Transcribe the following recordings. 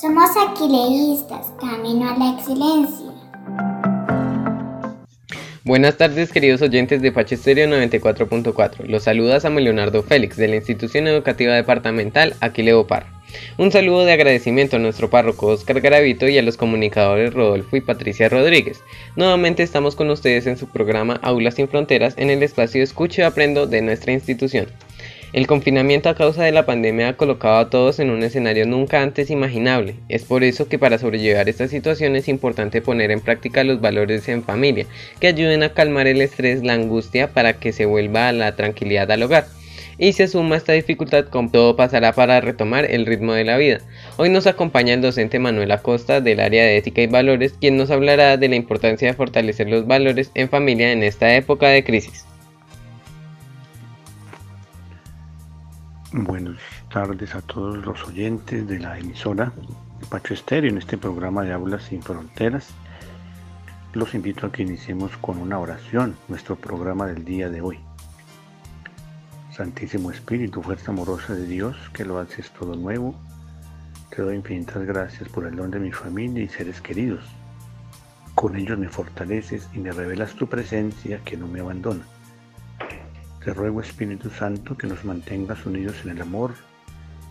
Somos aquileístas, camino a la excelencia. Buenas tardes queridos oyentes de Pache 94.4. Los saluda Samuel Leonardo Félix de la Institución Educativa Departamental Aquileo Parra. Un saludo de agradecimiento a nuestro párroco Oscar Garavito y a los comunicadores Rodolfo y Patricia Rodríguez. Nuevamente estamos con ustedes en su programa Aulas sin Fronteras en el espacio Escucho y Aprendo de nuestra institución. El confinamiento a causa de la pandemia ha colocado a todos en un escenario nunca antes imaginable. Es por eso que para sobrellevar esta situación es importante poner en práctica los valores en familia, que ayuden a calmar el estrés, la angustia, para que se vuelva a la tranquilidad al hogar. Y se suma esta dificultad con todo pasará para retomar el ritmo de la vida. Hoy nos acompaña el docente Manuel Acosta del área de ética y valores, quien nos hablará de la importancia de fortalecer los valores en familia en esta época de crisis. Buenas tardes a todos los oyentes de la emisora Pacho Estéreo en este programa de Aulas sin Fronteras. Los invito a que iniciemos con una oración, nuestro programa del día de hoy. Santísimo Espíritu, fuerza amorosa de Dios, que lo haces todo nuevo, te doy infinitas gracias por el don de mi familia y seres queridos. Con ellos me fortaleces y me revelas tu presencia que no me abandona. Te ruego Espíritu Santo que nos mantengas unidos en el amor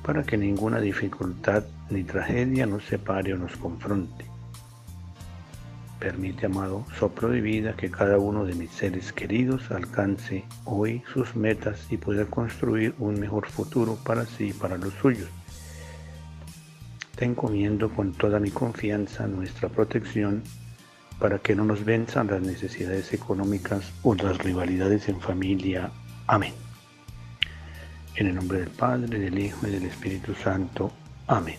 para que ninguna dificultad ni tragedia nos separe o nos confronte. Permite, amado soplo de vida, que cada uno de mis seres queridos alcance hoy sus metas y pueda construir un mejor futuro para sí y para los suyos. Te encomiendo con toda mi confianza nuestra protección para que no nos venzan las necesidades económicas o las rivalidades en familia Amén. En el nombre del Padre, del Hijo y del Espíritu Santo. Amén.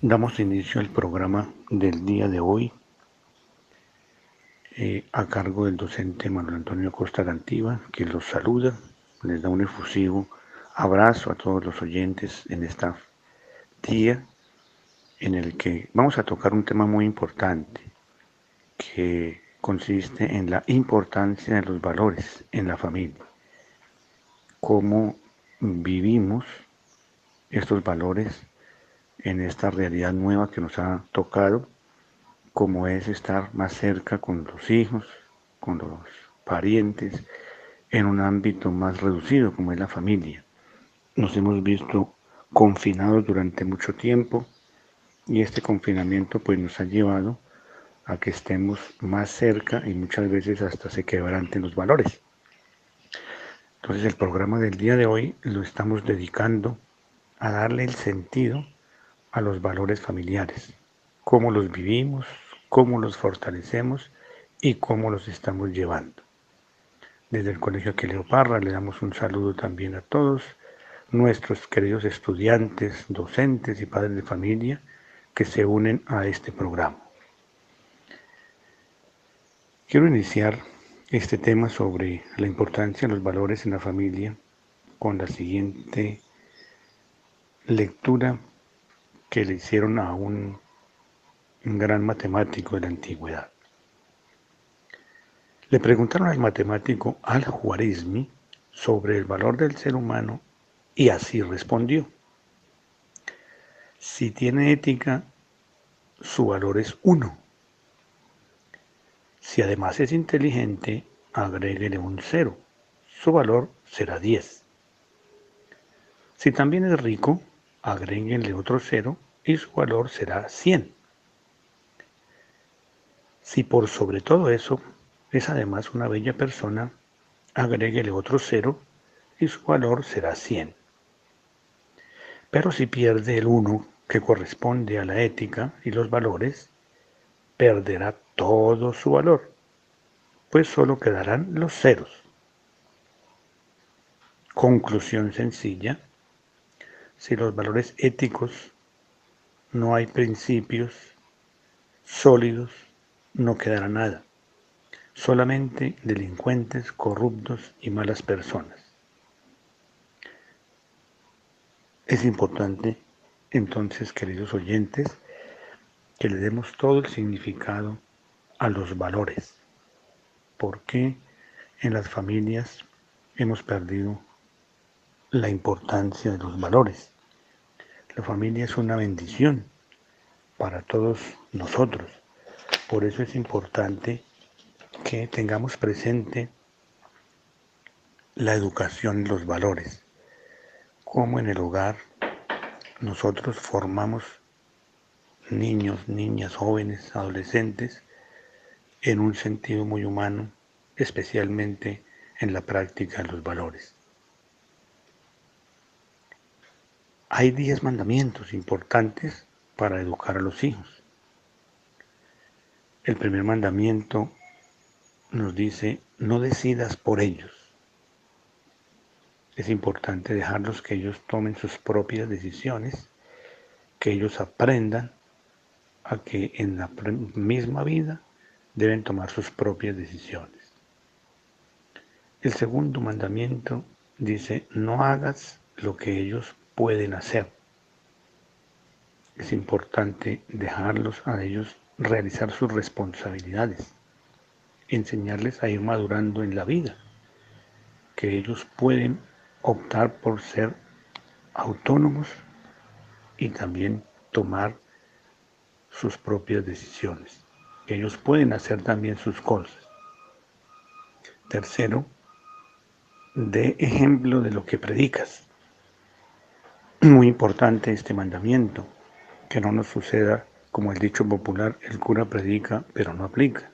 Damos inicio al programa del día de hoy eh, a cargo del docente Manuel Antonio Costa Gantiva, que los saluda, les da un efusivo abrazo a todos los oyentes en esta día en el que vamos a tocar un tema muy importante que consiste en la importancia de los valores en la familia, cómo vivimos estos valores en esta realidad nueva que nos ha tocado, como es estar más cerca con los hijos, con los parientes, en un ámbito más reducido como es la familia. Nos hemos visto confinados durante mucho tiempo y este confinamiento pues nos ha llevado a que estemos más cerca y muchas veces hasta se quebranten los valores. Entonces el programa del día de hoy lo estamos dedicando a darle el sentido a los valores familiares, cómo los vivimos, cómo los fortalecemos y cómo los estamos llevando. Desde el Colegio Parra le damos un saludo también a todos nuestros queridos estudiantes, docentes y padres de familia que se unen a este programa. Quiero iniciar este tema sobre la importancia de los valores en la familia con la siguiente lectura que le hicieron a un, gran matemático de la antigüedad. Le preguntaron al matemático Al-Juarizmi sobre el valor del ser humano y así respondió. Si tiene ética, su valor es uno si además es inteligente, agréguele un cero. Su valor será 10. Si también es rico, agréguenle otro cero y su valor será 100. Si por sobre todo eso es además una bella persona, agréguele otro cero y su valor será 100. Pero si pierde el 1 que corresponde a la ética y los valores, perderá todo su valor, pues solo quedarán los ceros. Conclusión sencilla, si los valores éticos no hay principios sólidos, no quedará nada, solamente delincuentes, corruptos y malas personas. Es importante, entonces, queridos oyentes, que le demos todo el significado a los valores. porque en las familias hemos perdido la importancia de los valores? La familia es una bendición para todos nosotros. Por eso es importante que tengamos presente la educación y los valores, como en el hogar nosotros formamos niños, niñas, jóvenes, adolescentes en un sentido muy humano, especialmente en la práctica de los valores. Hay diez mandamientos importantes para educar a los hijos. El primer mandamiento nos dice, no decidas por ellos. Es importante dejarlos que ellos tomen sus propias decisiones, que ellos aprendan a que en la misma vida deben tomar sus propias decisiones. El segundo mandamiento dice, no hagas lo que ellos pueden hacer. Es importante dejarlos a ellos realizar sus responsabilidades, enseñarles a ir madurando en la vida, que ellos pueden optar por ser autónomos y también tomar sus propias decisiones, ellos pueden hacer también sus cosas. Tercero, de ejemplo de lo que predicas. Muy importante este mandamiento, que no nos suceda como el dicho popular, el cura predica pero no aplica.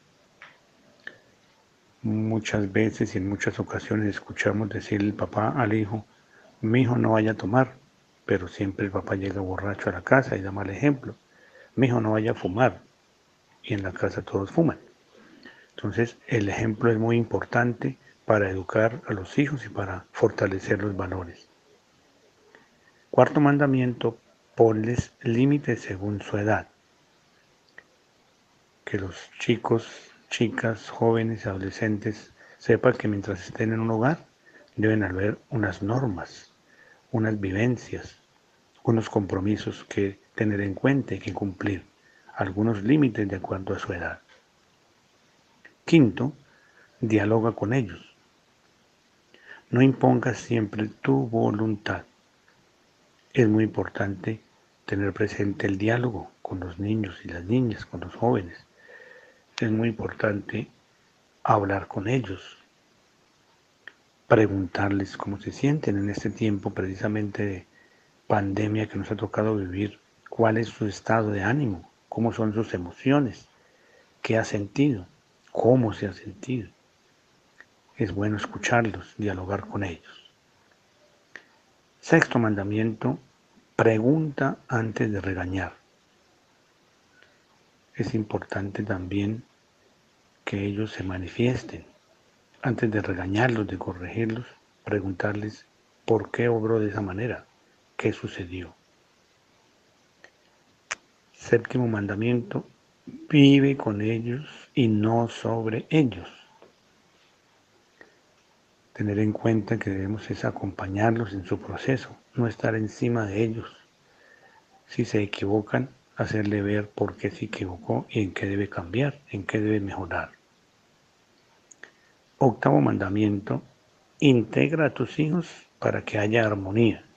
Muchas veces y en muchas ocasiones escuchamos decir el papá al hijo, mi hijo no vaya a tomar, pero siempre el papá llega borracho a la casa y da mal ejemplo. Mi hijo no vaya a fumar y en la casa todos fuman. Entonces el ejemplo es muy importante para educar a los hijos y para fortalecer los valores. Cuarto mandamiento, ponles límites según su edad que los chicos, chicas, jóvenes, adolescentes sepan que mientras estén en un hogar deben haber unas normas, unas vivencias, unos compromisos que tener en cuenta y que cumplir, algunos límites de acuerdo a su edad. Quinto, dialoga con ellos. No impongas siempre tu voluntad. Es muy importante tener presente el diálogo con los niños y las niñas, con los jóvenes es muy importante hablar con ellos, preguntarles cómo se sienten en este tiempo precisamente de pandemia que nos ha tocado vivir, cuál es su estado de ánimo, cómo son sus emociones, qué ha sentido, cómo se ha sentido. Es bueno escucharlos, dialogar con ellos. Sexto mandamiento, pregunta antes de regañar. Es importante también que ellos se manifiesten. Antes de regañarlos, de corregirlos, preguntarles por qué obró de esa manera, qué sucedió. Séptimo mandamiento, vive con ellos y no sobre ellos. Tener en cuenta que debemos es acompañarlos en su proceso, no estar encima de ellos. Si se equivocan, hacerle ver por qué se equivocó y en qué debe cambiar, en qué debe mejorar. Octavo mandamiento, integra a tus hijos para que haya armonía.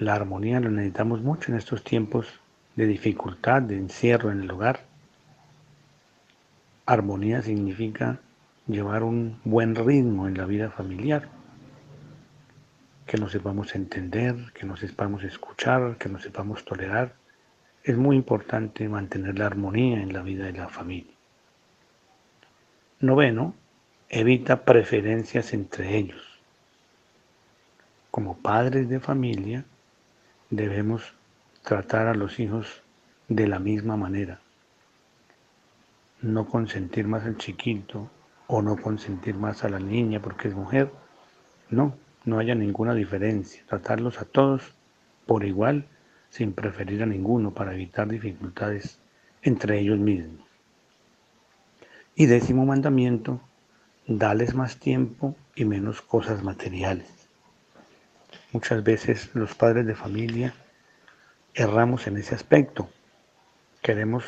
La armonía la necesitamos mucho en estos tiempos de dificultad, de encierro en el hogar. Armonía significa llevar un buen ritmo en la vida familiar, que nos sepamos entender, que nos sepamos escuchar, que nos sepamos tolerar. Es muy importante mantener la armonía en la vida de la familia. Noveno, evita preferencias entre ellos. Como padres de familia, debemos tratar a los hijos de la misma manera. No consentir más al chiquito o no consentir más a la niña porque es mujer. No, no haya ninguna diferencia. Tratarlos a todos por igual sin preferir a ninguno para evitar dificultades entre ellos mismos. Y décimo mandamiento, dales más tiempo y menos cosas materiales. Muchas veces los padres de familia erramos en ese aspecto. Queremos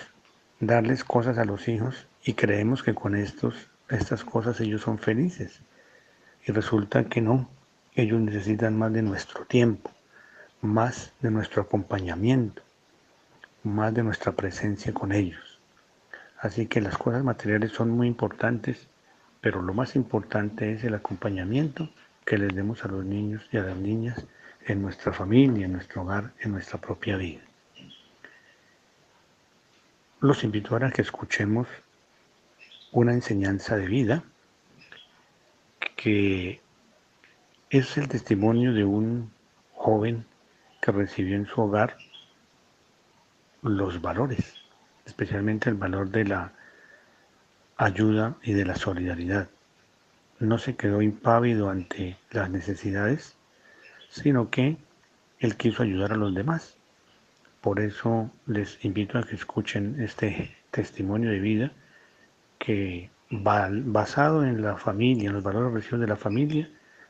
darles cosas a los hijos y creemos que con estos, estas cosas ellos son felices. Y resulta que no, ellos necesitan más de nuestro tiempo, más de nuestro acompañamiento, más de nuestra presencia con ellos. Así que las cosas materiales son muy importantes, pero lo más importante es el acompañamiento que les demos a los niños y a las niñas en nuestra familia, en nuestro hogar, en nuestra propia vida. Los invito ahora a que escuchemos una enseñanza de vida que es el testimonio de un joven que recibió en su hogar los valores, especialmente el valor de la ayuda y de la solidaridad. No se quedó impávido ante las necesidades, sino que él quiso ayudar a los demás. Por eso les invito a que escuchen este testimonio de vida que basado en la familia, en los valores recibidos de la familia,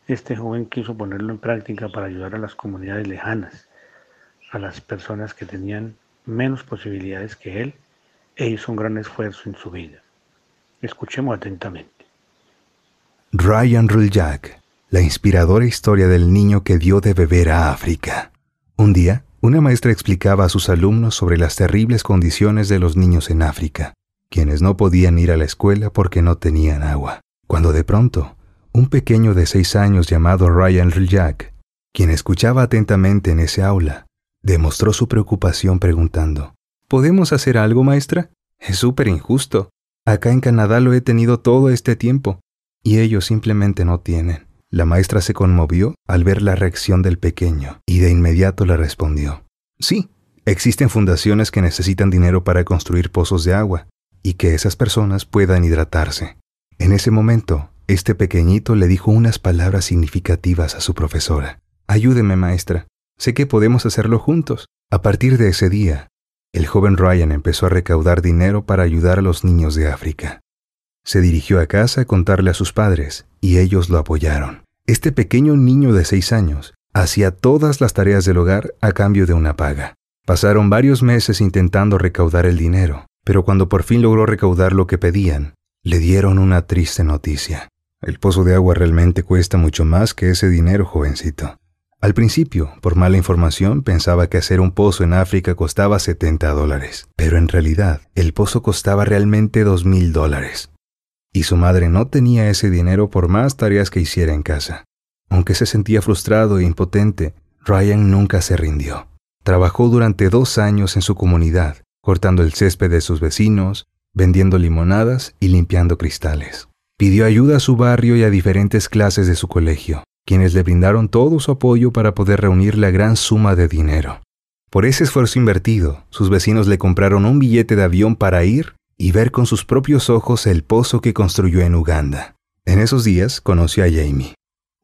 este joven quiso ponerlo en práctica para ayudar a las comunidades lejanas, a las personas que tenían menos posibilidades que él, e hizo un gran esfuerzo en su vida. Escuchemos atentamente. Ryan Ruljak, la inspiradora historia del niño que dio de beber a África. Un día, una maestra explicaba a sus alumnos sobre las terribles condiciones de los niños en África, quienes no podían ir a la escuela porque no tenían agua, cuando de pronto, un pequeño de seis años llamado Ryan Ruljak, quien escuchaba atentamente en ese aula, demostró su preocupación preguntando, ¿Podemos hacer algo, maestra? Es súper injusto. Acá en Canadá lo he tenido todo este tiempo, y ellos simplemente no tienen. La maestra se conmovió al ver la reacción del pequeño, y de inmediato le respondió, Sí, existen fundaciones que necesitan dinero para construir pozos de agua, y que esas personas puedan hidratarse. En ese momento, este pequeñito le dijo unas palabras significativas a su profesora. Ayúdeme, maestra. Sé que podemos hacerlo juntos. A partir de ese día, el joven Ryan empezó a recaudar dinero para ayudar a los niños de África. Se dirigió a casa a contarle a sus padres, y ellos lo apoyaron. Este pequeño niño de seis años hacía todas las tareas del hogar a cambio de una paga. Pasaron varios meses intentando recaudar el dinero, pero cuando por fin logró recaudar lo que pedían, le dieron una triste noticia. El pozo de agua realmente cuesta mucho más que ese dinero, jovencito. Al principio, por mala información, pensaba que hacer un pozo en África costaba 70 dólares, pero en realidad el pozo costaba realmente 2 mil dólares. Y su madre no tenía ese dinero por más tareas que hiciera en casa. Aunque se sentía frustrado e impotente, Ryan nunca se rindió. Trabajó durante dos años en su comunidad, cortando el césped de sus vecinos, vendiendo limonadas y limpiando cristales. Pidió ayuda a su barrio y a diferentes clases de su colegio quienes le brindaron todo su apoyo para poder reunir la gran suma de dinero. Por ese esfuerzo invertido, sus vecinos le compraron un billete de avión para ir y ver con sus propios ojos el pozo que construyó en Uganda. En esos días conoció a Jamie,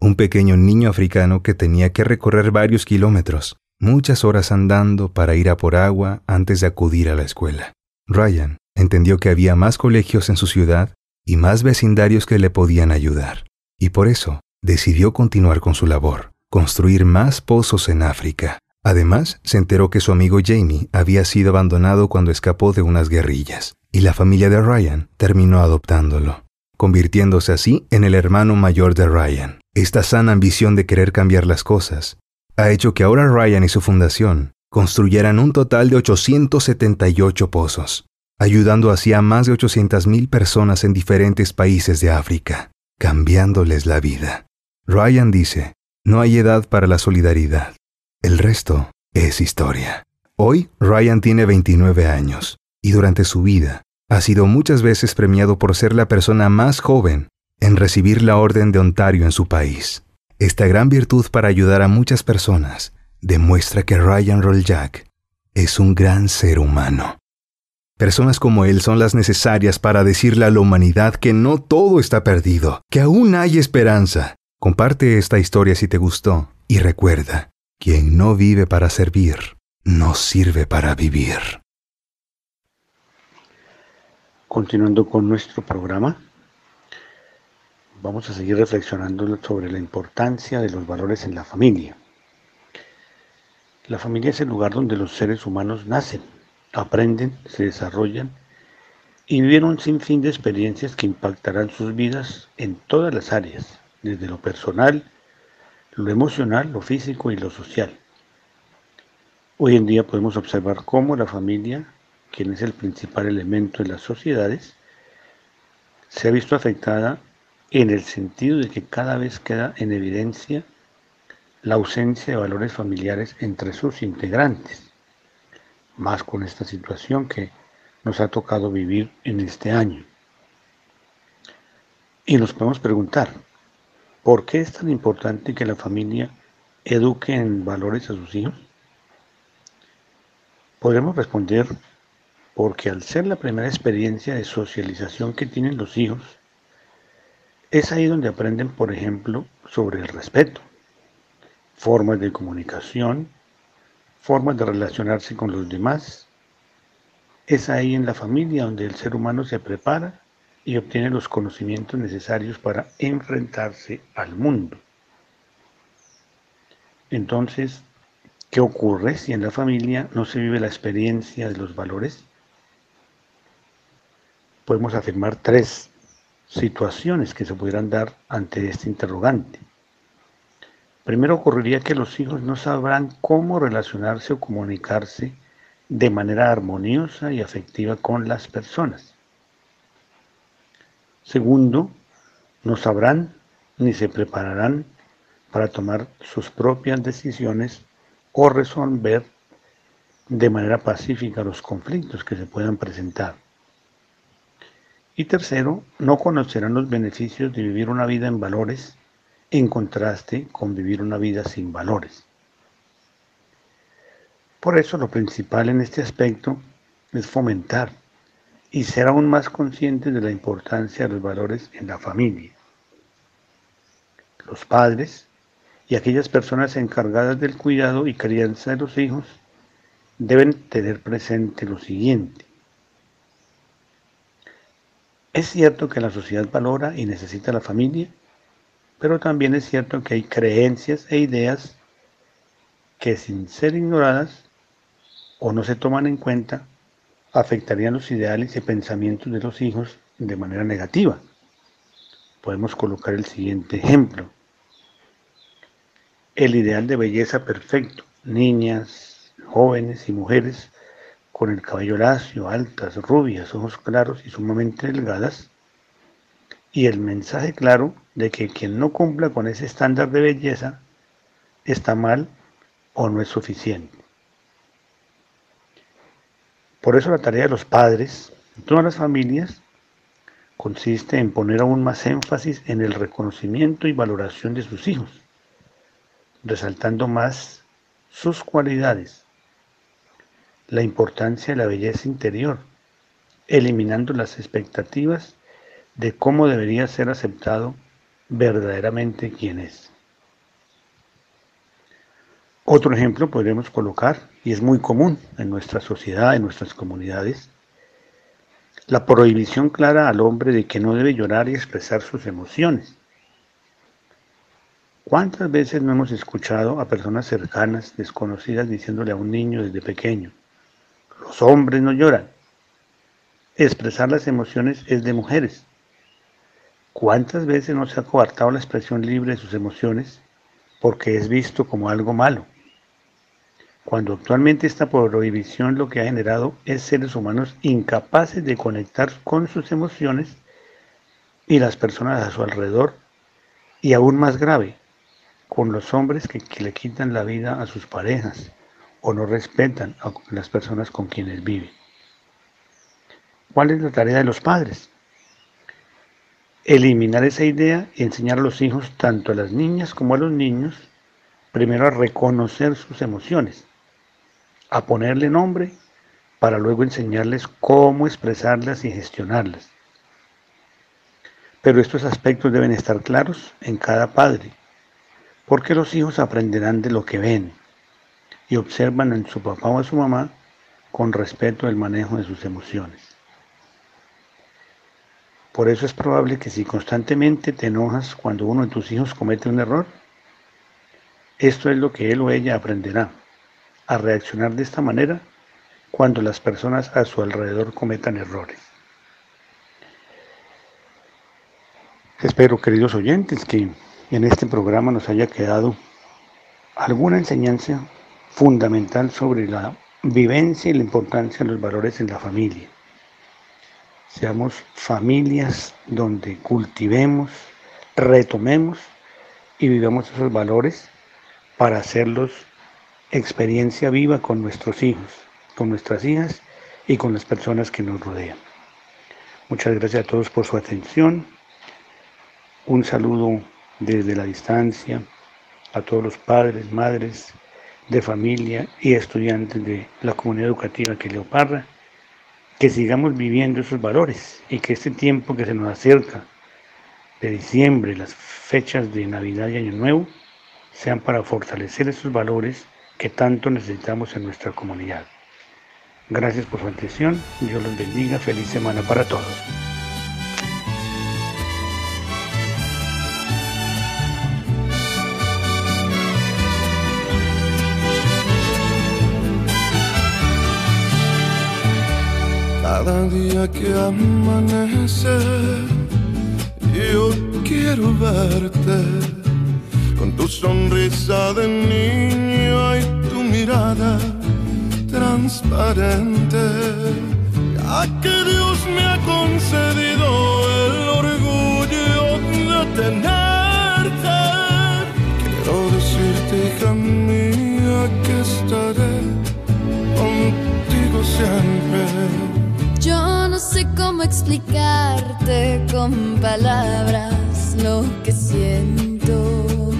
un pequeño niño africano que tenía que recorrer varios kilómetros, muchas horas andando para ir a por agua antes de acudir a la escuela. Ryan entendió que había más colegios en su ciudad y más vecindarios que le podían ayudar, y por eso decidió continuar con su labor, construir más pozos en África. Además, se enteró que su amigo Jamie había sido abandonado cuando escapó de unas guerrillas, y la familia de Ryan terminó adoptándolo, convirtiéndose así en el hermano mayor de Ryan. Esta sana ambición de querer cambiar las cosas ha hecho que ahora Ryan y su fundación construyeran un total de 878 pozos, ayudando así a más de 800.000 personas en diferentes países de África, cambiándoles la vida. Ryan dice, no hay edad para la solidaridad. El resto es historia. Hoy Ryan tiene 29 años y durante su vida ha sido muchas veces premiado por ser la persona más joven en recibir la Orden de Ontario en su país. Esta gran virtud para ayudar a muchas personas demuestra que Ryan Rolljack es un gran ser humano. Personas como él son las necesarias para decirle a la humanidad que no todo está perdido, que aún hay esperanza Comparte esta historia si te gustó y recuerda, quien no vive para servir, no sirve para vivir. Continuando con nuestro programa, vamos a seguir reflexionando sobre la importancia de los valores en la familia. La familia es el lugar donde los seres humanos nacen, aprenden, se desarrollan y viven un sinfín de experiencias que impactarán sus vidas en todas las áreas, desde lo personal, lo emocional, lo físico y lo social. Hoy en día podemos observar cómo la familia, quien es el principal elemento de las sociedades, se ha visto afectada en el sentido de que cada vez queda en evidencia la ausencia de valores familiares entre sus integrantes, más con esta situación que nos ha tocado vivir en este año. Y nos podemos preguntar, ¿por qué es tan importante que la familia eduque en valores a sus hijos? Podemos responder porque al ser la primera experiencia de socialización que tienen los hijos, es ahí donde aprenden, por ejemplo, sobre el respeto, formas de comunicación, formas de relacionarse con los demás. Es ahí en la familia donde el ser humano se prepara y obtiene los conocimientos necesarios para enfrentarse al mundo. Entonces, ¿Qué ocurre si en la familia no se vive la experiencia de los valores? Podemos afirmar tres situaciones que se pudieran dar ante este interrogante. Primero ocurriría que los hijos no sabrán cómo relacionarse o comunicarse de manera armoniosa y afectiva con las personas. Segundo, no sabrán ni se prepararán para tomar sus propias decisiones o resolver de manera pacífica los conflictos que se puedan presentar. Y tercero, no conocerán los beneficios de vivir una vida en valores en contraste con vivir una vida sin valores. Por eso lo principal en este aspecto es fomentar y ser aún más conscientes de la importancia de los valores en la familia. Los padres y aquellas personas encargadas del cuidado y crianza de los hijos deben tener presente lo siguiente. Es cierto que la sociedad valora y necesita la familia, pero también es cierto que hay creencias e ideas que sin ser ignoradas o no se toman en cuenta, afectarían los ideales y pensamientos de los hijos de manera negativa. Podemos colocar el siguiente ejemplo el ideal de belleza perfecto, niñas, jóvenes y mujeres con el cabello lacio, altas, rubias, ojos claros y sumamente delgadas, y el mensaje claro de que quien no cumpla con ese estándar de belleza está mal o no es suficiente. Por eso la tarea de los padres, de todas las familias, consiste en poner aún más énfasis en el reconocimiento y valoración de sus hijos resaltando más sus cualidades, la importancia de la belleza interior, eliminando las expectativas de cómo debería ser aceptado verdaderamente quien es. Otro ejemplo podríamos colocar, y es muy común en nuestra sociedad, en nuestras comunidades, la prohibición clara al hombre de que no debe llorar y expresar sus emociones. ¿Cuántas veces no hemos escuchado a personas cercanas, desconocidas, diciéndole a un niño desde pequeño, los hombres no lloran? Expresar las emociones es de mujeres. ¿Cuántas veces no se ha coartado la expresión libre de sus emociones porque es visto como algo malo? Cuando actualmente esta prohibición lo que ha generado es seres humanos incapaces de conectar con sus emociones y las personas a su alrededor, y aún más grave, con los hombres que, le quitan la vida a sus parejas o no respetan a las personas con quienes viven. ¿Cuál es la tarea de los padres? Eliminar esa idea y enseñar a los hijos, tanto a las niñas como a los niños, primero a reconocer sus emociones, a ponerle nombre para luego enseñarles cómo expresarlas y gestionarlas. Pero estos aspectos deben estar claros en cada padre porque los hijos aprenderán de lo que ven y observan en su papá o a su mamá con respeto el manejo de sus emociones. Por eso es probable que si constantemente te enojas cuando uno de tus hijos comete un error, esto es lo que él o ella aprenderá, a reaccionar de esta manera cuando las personas a su alrededor cometan errores. Espero, queridos oyentes, que en este programa nos haya quedado alguna enseñanza fundamental sobre la vivencia y la importancia de los valores en la familia. Seamos familias donde cultivemos, retomemos y vivamos esos valores para hacerlos experiencia viva con nuestros hijos, con nuestras hijas y con las personas que nos rodean. Muchas gracias a todos por su atención. Un saludo desde la distancia a todos los padres, madres de familia y estudiantes de la comunidad educativa que Leoparra, que sigamos viviendo esos valores y que este tiempo que se nos acerca de diciembre, las fechas de Navidad y Año Nuevo, sean para fortalecer esos valores que tanto necesitamos en nuestra comunidad. Gracias por su atención, Dios los bendiga, feliz semana para todos. Cada día que amanece, yo quiero verte con tu sonrisa de niño y tu mirada transparente. Ya que Dios me ha concedido el orgullo de tenerte, quiero decirte, hija mía, que estaré contigo siempre. Yo no sé cómo explicarte con palabras lo que siento,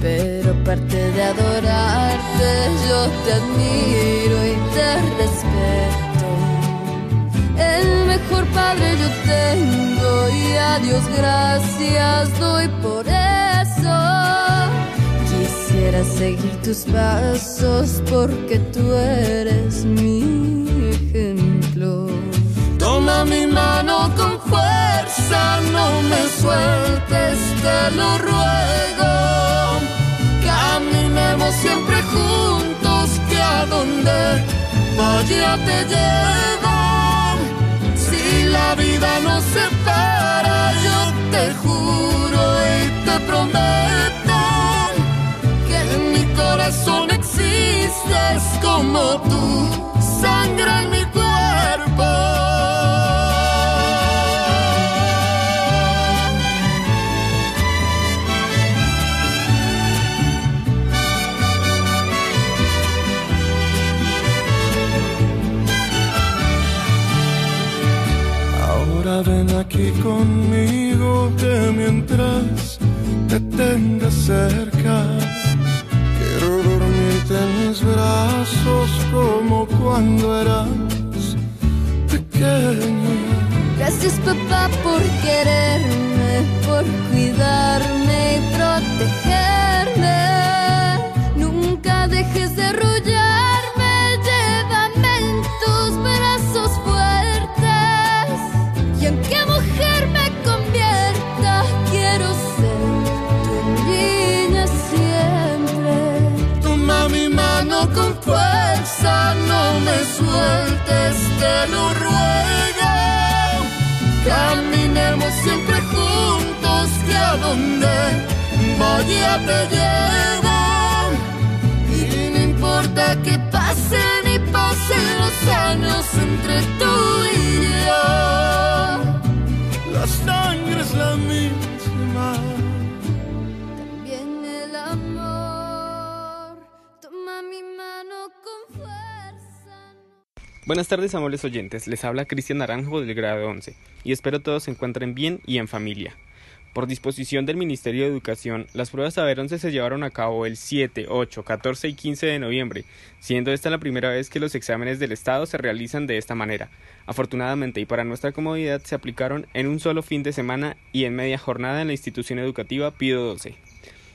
pero aparte de adorarte, yo te admiro y te respeto. El mejor padre yo tengo y a Dios gracias doy por eso. Quisiera seguir tus pasos porque tú eres ejemplo. Mi mano con fuerza, no me sueltes, te lo ruego. Caminemos siempre juntos, que a donde vaya te llevo. Si la vida nos separa, yo te juro y te prometo que en mi corazón existes como tú, aquí conmigo que mientras te tenga cerca, quiero dormirte en mis brazos como cuando eras pequeño. Gracias papá por quererme, por cuidarme y protegerme. Nunca dejes de arrullarme, sueltes, te lo ruego. Caminemos siempre juntos, que a donde vaya te llevo. Y no importa que pasen y pasen los años entre tú y yo. La sangre es la misma. Buenas tardes, amables oyentes. Les habla Cristian Naranjo del grado 11 y espero todos se encuentren bien y en familia. Por disposición del Ministerio de Educación, las pruebas Saber 11 se llevaron a cabo el 7, 8, 14 y 15 de noviembre, siendo esta la primera vez que los exámenes del Estado se realizan de esta manera. Afortunadamente y para nuestra comodidad se aplicaron en un solo fin de semana y en media jornada en la institución educativa Pío 12.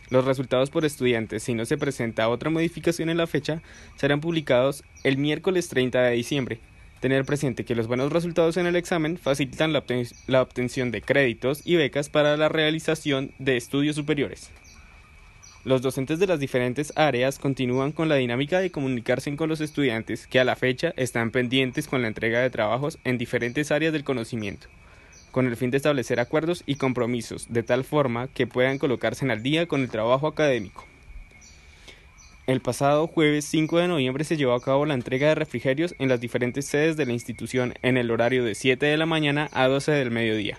Los resultados por estudiantes, si no se presenta otra modificación en la fecha, serán publicados el miércoles 30 de diciembre. Tener presente que los buenos resultados en el examen facilitan la, obten la obtención de créditos y becas para la realización de estudios superiores. Los docentes de las diferentes áreas continúan con la dinámica de comunicarse con los estudiantes que a la fecha están pendientes con la entrega de trabajos en diferentes áreas del conocimiento, con el fin de establecer acuerdos y compromisos de tal forma que puedan colocarse al día con el trabajo académico. El pasado jueves 5 de noviembre se llevó a cabo la entrega de refrigerios en las diferentes sedes de la institución en el horario de 7 de la mañana a 12 del mediodía.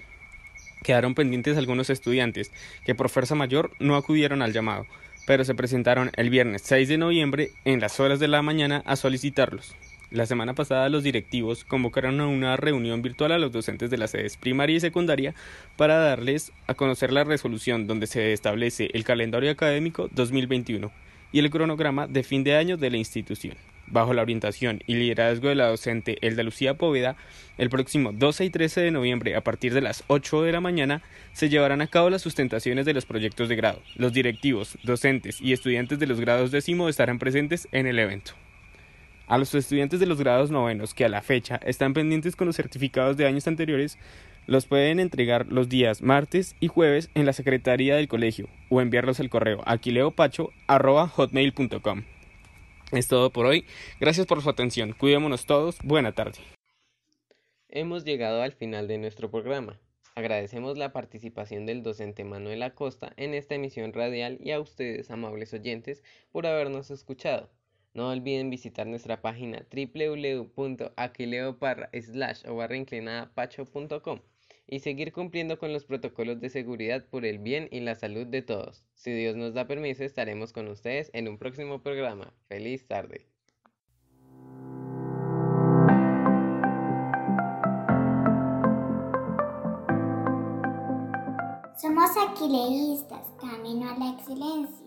Quedaron pendientes algunos estudiantes que por fuerza mayor no acudieron al llamado, pero se presentaron el viernes 6 de noviembre en las horas de la mañana a solicitarlos. La semana pasada los directivos convocaron a una reunión virtual a los docentes de las sedes primaria y secundaria para darles a conocer la resolución donde se establece el calendario académico 2021 y el cronograma de fin de año de la institución. Bajo la orientación y liderazgo de la docente Elda Lucía Poveda, el próximo 12 y 13 de noviembre, a partir de las 8 de la mañana, se llevarán a cabo las sustentaciones de los proyectos de grado. Los directivos, docentes y estudiantes de los grados décimo estarán presentes en el evento. A los estudiantes de los grados novenos que a la fecha están pendientes con los certificados de años anteriores, los pueden entregar los días martes y jueves en la secretaría del colegio o enviarlos al correo aquileopacho.hotmail.com. Es todo por hoy. Gracias por su atención. Cuidémonos todos. Buena tarde. Hemos llegado al final de nuestro programa. Agradecemos la participación del docente Manuel Acosta en esta emisión radial y a ustedes, amables oyentes, por habernos escuchado. No olviden visitar nuestra página www.aquileoparra y seguir cumpliendo con los protocolos de seguridad por el bien y la salud de todos. Si Dios nos da permiso, estaremos con ustedes en un próximo programa. Feliz tarde. Somos aquileístas, camino a la excelencia.